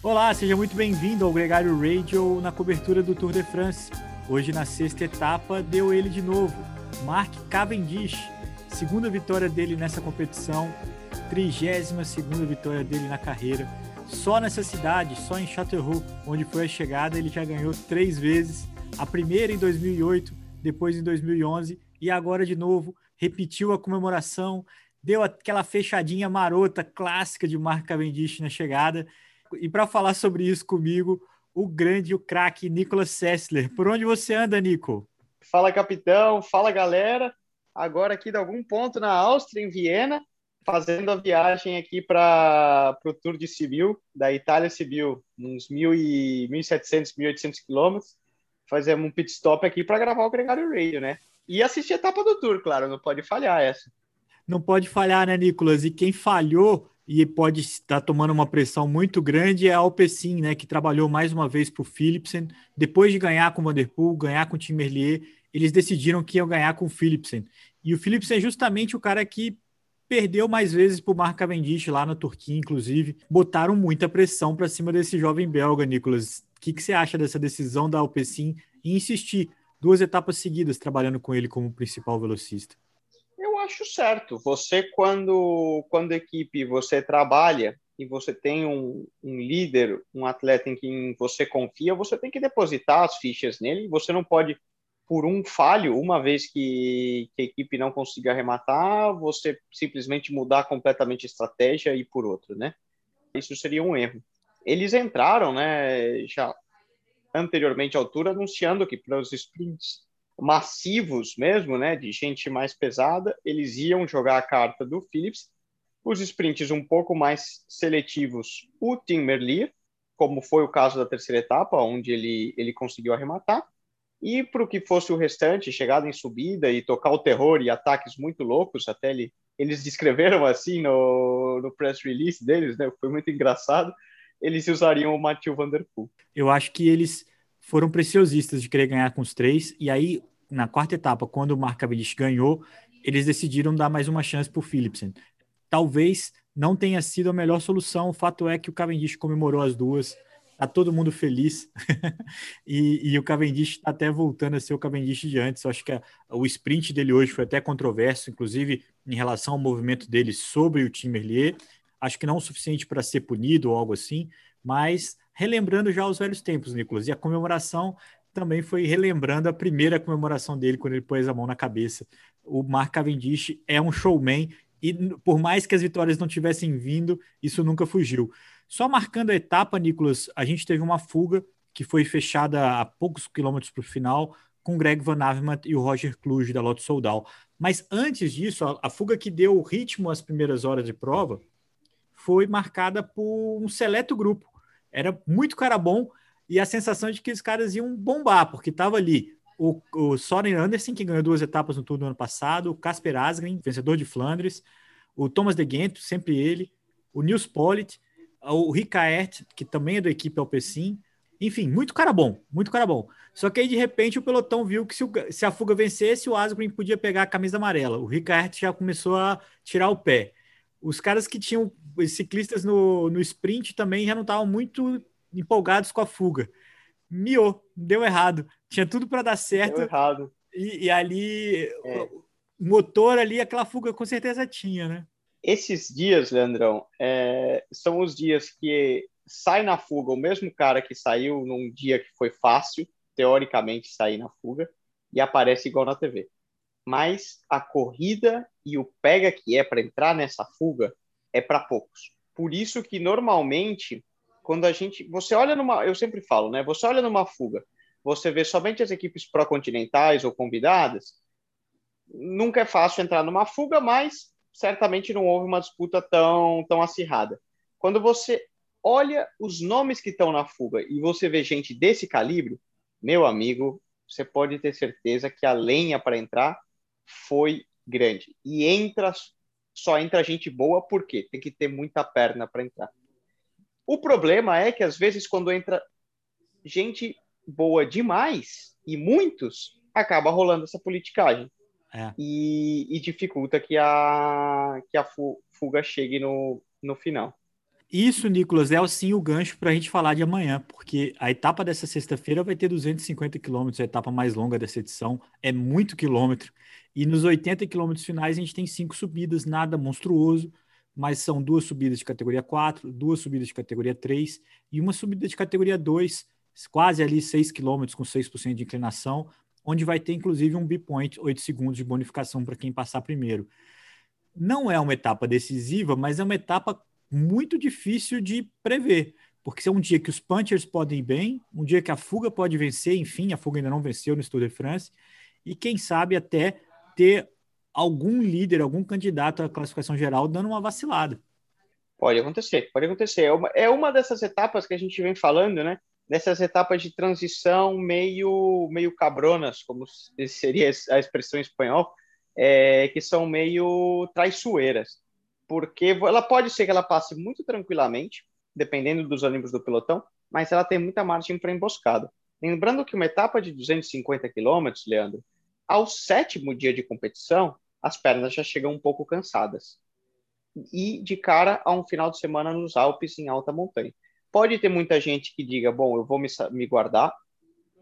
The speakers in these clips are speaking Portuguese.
Olá, seja muito bem-vindo ao Gregário Radio na cobertura do Tour de France. Hoje, na sexta etapa, deu ele de novo, Mark Cavendish. Segunda vitória dele nessa competição, trigésima segunda vitória dele na carreira. Só nessa cidade, só em Châteauroux, onde foi a chegada, ele já ganhou três vezes. A primeira em 2008, depois em 2011 e agora de novo. Repetiu a comemoração, deu aquela fechadinha marota clássica de Mark Cavendish na chegada e para falar sobre isso comigo, o grande, o craque Nicolas Sessler. Por onde você anda, Nico? Fala, capitão. Fala, galera. Agora aqui de algum ponto na Áustria, em Viena, fazendo a viagem aqui para o Tour de Sibiu, da Itália Sibiu, uns 1.700, 1.800 quilômetros. Fazemos um pit stop aqui para gravar o Gregário Radio, né? E assistir a etapa do Tour, claro, não pode falhar essa. Não pode falhar, né, Nicolas? E quem falhou e pode estar tomando uma pressão muito grande é a Alpecin, né, que trabalhou mais uma vez para o Philipsen. Depois de ganhar com o Vanderpool, ganhar com o Tim Merlier, eles decidiram que iam ganhar com o Philipsen. E o Philipsen é justamente o cara que perdeu mais vezes para o Mark Cavendish lá na Turquia, inclusive. Botaram muita pressão para cima desse jovem belga, Nicolas. O que, que você acha dessa decisão da Alpecin em insistir duas etapas seguidas trabalhando com ele como principal velocista? Acho certo. Você, quando, quando equipe você trabalha e você tem um, um líder, um atleta em quem você confia, você tem que depositar as fichas nele. Você não pode, por um falho, uma vez que, que a equipe não consiga arrematar, você simplesmente mudar completamente a estratégia e por outro, né? Isso seria um erro. Eles entraram, né, já anteriormente à altura, anunciando que para os sprints massivos mesmo, né, de gente mais pesada, eles iam jogar a carta do Phillips. Os sprints um pouco mais seletivos, o Tim Merlier, como foi o caso da terceira etapa, onde ele, ele conseguiu arrematar. E para o que fosse o restante, chegada em subida e tocar o terror e ataques muito loucos, até ele, eles descreveram assim no, no press release deles, né? Foi muito engraçado. Eles usariam o Mathieu Van Der Poel. Eu acho que eles foram preciosistas de querer ganhar com os três. E aí, na quarta etapa, quando o Mark Cavendish ganhou, eles decidiram dar mais uma chance para o Philipsen. Talvez não tenha sido a melhor solução. O fato é que o Cavendish comemorou as duas. Tá todo mundo feliz. e, e, o Cavendish está até voltando a ser o Cavendish de antes. Eu acho que a, o sprint dele hoje foi até controverso, inclusive em relação ao movimento dele sobre o Tim Merlier. Acho que não o suficiente para ser punido ou algo assim, mas relembrando já os velhos tempos, Nicolas. E a comemoração também foi relembrando a primeira comemoração dele quando ele pôs a mão na cabeça. O Mark Cavendish é um showman e por mais que as vitórias não tivessem vindo, isso nunca fugiu. Só marcando a etapa, Nicolas, a gente teve uma fuga que foi fechada a poucos quilômetros para o final com o Greg Van Avermaet e o Roger Kluge da Lotto Soudal. Mas antes disso, a, a fuga que deu ritmo às primeiras horas de prova foi marcada por um seleto grupo era muito cara bom e a sensação de que os caras iam bombar, porque estava ali o, o Soren Anderson, que ganhou duas etapas no Tour do ano passado, o Casper Asgreen, vencedor de Flandres, o Thomas de Gent, sempre ele, o Nils Pollitt, o Ricaert, que também é da equipe Alpecin, enfim, muito cara bom, muito cara bom. Só que aí, de repente, o pelotão viu que se, o, se a fuga vencesse, o Asgreen podia pegar a camisa amarela. O Ricaert já começou a tirar o pé os caras que tinham os ciclistas no, no sprint também já não estavam muito empolgados com a fuga. Miou, deu errado. Tinha tudo para dar certo. Deu errado. E, e ali, é. o motor ali, aquela fuga com certeza tinha, né? Esses dias, Leandrão, é, são os dias que sai na fuga o mesmo cara que saiu num dia que foi fácil, teoricamente, sair na fuga, e aparece igual na TV mas a corrida e o pega que é para entrar nessa fuga é para poucos. Por isso que normalmente quando a gente, você olha numa, eu sempre falo, né? Você olha numa fuga, você vê somente as equipes pró-continentais ou convidadas, nunca é fácil entrar numa fuga, mas certamente não houve uma disputa tão tão acirrada. Quando você olha os nomes que estão na fuga e você vê gente desse calibre, meu amigo, você pode ter certeza que a lenha para entrar foi grande. E entra só entra gente boa porque tem que ter muita perna para entrar. O problema é que às vezes quando entra gente boa demais e muitos acaba rolando essa politicagem é. e, e, dificulta que a que a fuga chegue no, no final. Isso, Nicolas, é sim o gancho para a gente falar de amanhã, porque a etapa dessa sexta-feira vai ter 250 quilômetros, a etapa mais longa dessa edição, é muito quilômetro. E nos 80 quilômetros finais a gente tem cinco subidas, nada monstruoso, mas são duas subidas de categoria 4, duas subidas de categoria 3 e uma subida de categoria 2, quase ali 6 quilômetros com 6% de inclinação, onde vai ter inclusive um B-point, 8 segundos de bonificação para quem passar primeiro. Não é uma etapa decisiva, mas é uma etapa muito difícil de prever, porque é um dia que os punchers podem ir bem, um dia que a fuga pode vencer, enfim, a fuga ainda não venceu no Tour de France, e quem sabe até ter algum líder, algum candidato à classificação geral dando uma vacilada. Pode acontecer, pode acontecer. É uma, é uma dessas etapas que a gente vem falando, né? Dessas etapas de transição meio, meio cabronas, como seria a expressão em espanhol, é, que são meio traiçoeiras porque ela pode ser que ela passe muito tranquilamente, dependendo dos ânimos do pelotão, mas ela tem muita margem para emboscada. Lembrando que uma etapa de 250 quilômetros, Leandro, ao sétimo dia de competição, as pernas já chegam um pouco cansadas. E de cara a um final de semana nos Alpes, em alta montanha. Pode ter muita gente que diga, bom, eu vou me, me guardar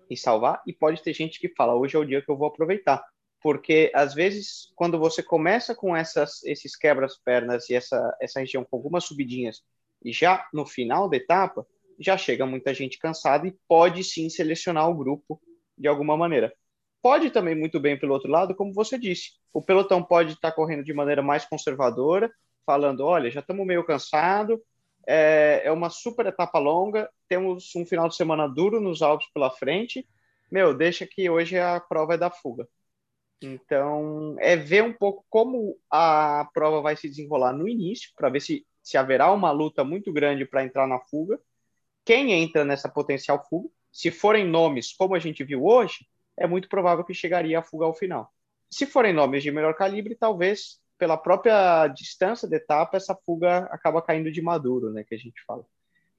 e salvar, e pode ter gente que fala, hoje é o dia que eu vou aproveitar porque às vezes quando você começa com essas, esses quebras-pernas e essa, essa região com algumas subidinhas e já no final da etapa, já chega muita gente cansada e pode sim selecionar o grupo de alguma maneira. Pode também muito bem pelo outro lado, como você disse, o pelotão pode estar correndo de maneira mais conservadora, falando, olha, já estamos meio cansado, é, é uma super etapa longa, temos um final de semana duro nos Alpes pela frente, meu, deixa que hoje a prova é da fuga. Então, é ver um pouco como a prova vai se desenrolar no início, para ver se, se haverá uma luta muito grande para entrar na fuga. Quem entra nessa potencial fuga, se forem nomes como a gente viu hoje, é muito provável que chegaria a fuga ao final. Se forem nomes de melhor calibre, talvez pela própria distância da etapa, essa fuga acaba caindo de maduro, né, que a gente fala.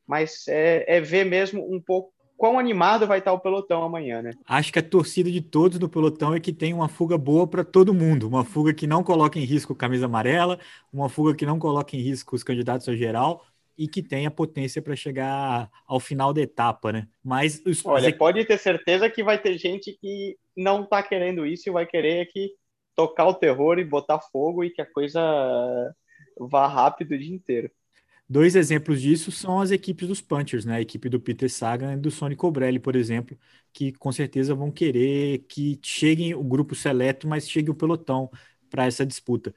Mas é, é ver mesmo um pouco quão animado vai estar o pelotão amanhã, né? Acho que a torcida de todos do pelotão é que tem uma fuga boa para todo mundo, uma fuga que não coloca em risco a camisa amarela, uma fuga que não coloca em risco os candidatos ao geral e que tenha potência para chegar ao final da etapa, né? Mas os... olha, pode ter certeza que vai ter gente que não está querendo isso e vai querer que tocar o terror e botar fogo e que a coisa vá rápido o dia inteiro. Dois exemplos disso são as equipes dos Punchers, né? A equipe do Peter Sagan e do Sonny Cobrelli, por exemplo, que com certeza vão querer que cheguem o grupo seleto, mas chegue o pelotão para essa disputa.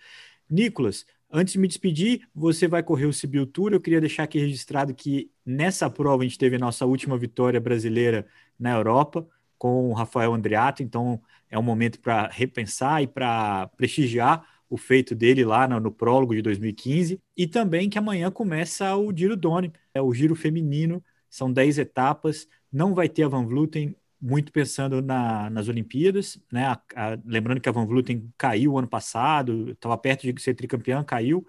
Nicolas, antes de me despedir, você vai correr o Sibiu Tour. Eu queria deixar aqui registrado que nessa prova a gente teve a nossa última vitória brasileira na Europa com o Rafael Andreato, então é um momento para repensar e para prestigiar o feito dele lá no, no, prólogo de 2015, e também que amanhã começa o Giro Doni, é o Giro feminino, são 10 etapas, não vai ter a Van Vluten, muito pensando na, nas Olimpíadas, né? A, a, lembrando que a Van Vluten caiu ano passado, estava perto de ser tricampeã, caiu,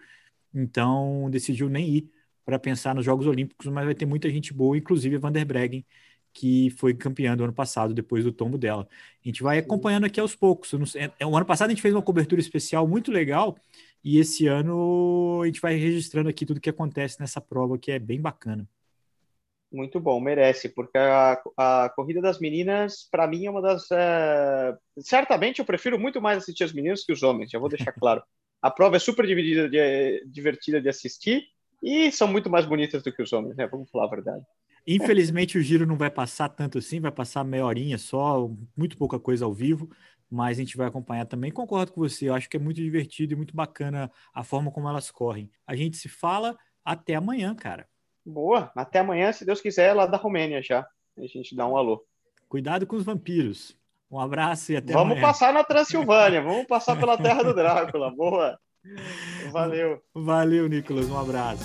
então decidiu nem ir para pensar nos Jogos Olímpicos, mas vai ter muita gente boa, inclusive a Van der Breggen, que foi campeã do ano passado, depois do tombo dela. A gente vai acompanhando aqui aos poucos. É, é, o ano passado a gente fez uma cobertura especial muito legal, e esse ano a gente vai registrando aqui tudo que acontece nessa prova, que é bem bacana. Muito bom, merece, porque a, a corrida das meninas, para mim, é uma das. É... Certamente eu prefiro muito mais assistir as meninas que os homens, já vou deixar claro. A prova é super dividida de, divertida de assistir e são muito mais bonitas do que os homens, né? Vamos falar a verdade. Infelizmente o giro não vai passar tanto assim, vai passar meia horinha só, muito pouca coisa ao vivo, mas a gente vai acompanhar também. Concordo com você, eu acho que é muito divertido e muito bacana a forma como elas correm. A gente se fala até amanhã, cara. Boa, até amanhã, se Deus quiser, lá da Romênia já. A gente dá um alô. Cuidado com os vampiros. Um abraço e até vamos amanhã. Vamos passar na Transilvânia, vamos passar pela terra do Drácula. Boa. Valeu. Valeu, Nicolas. Um abraço.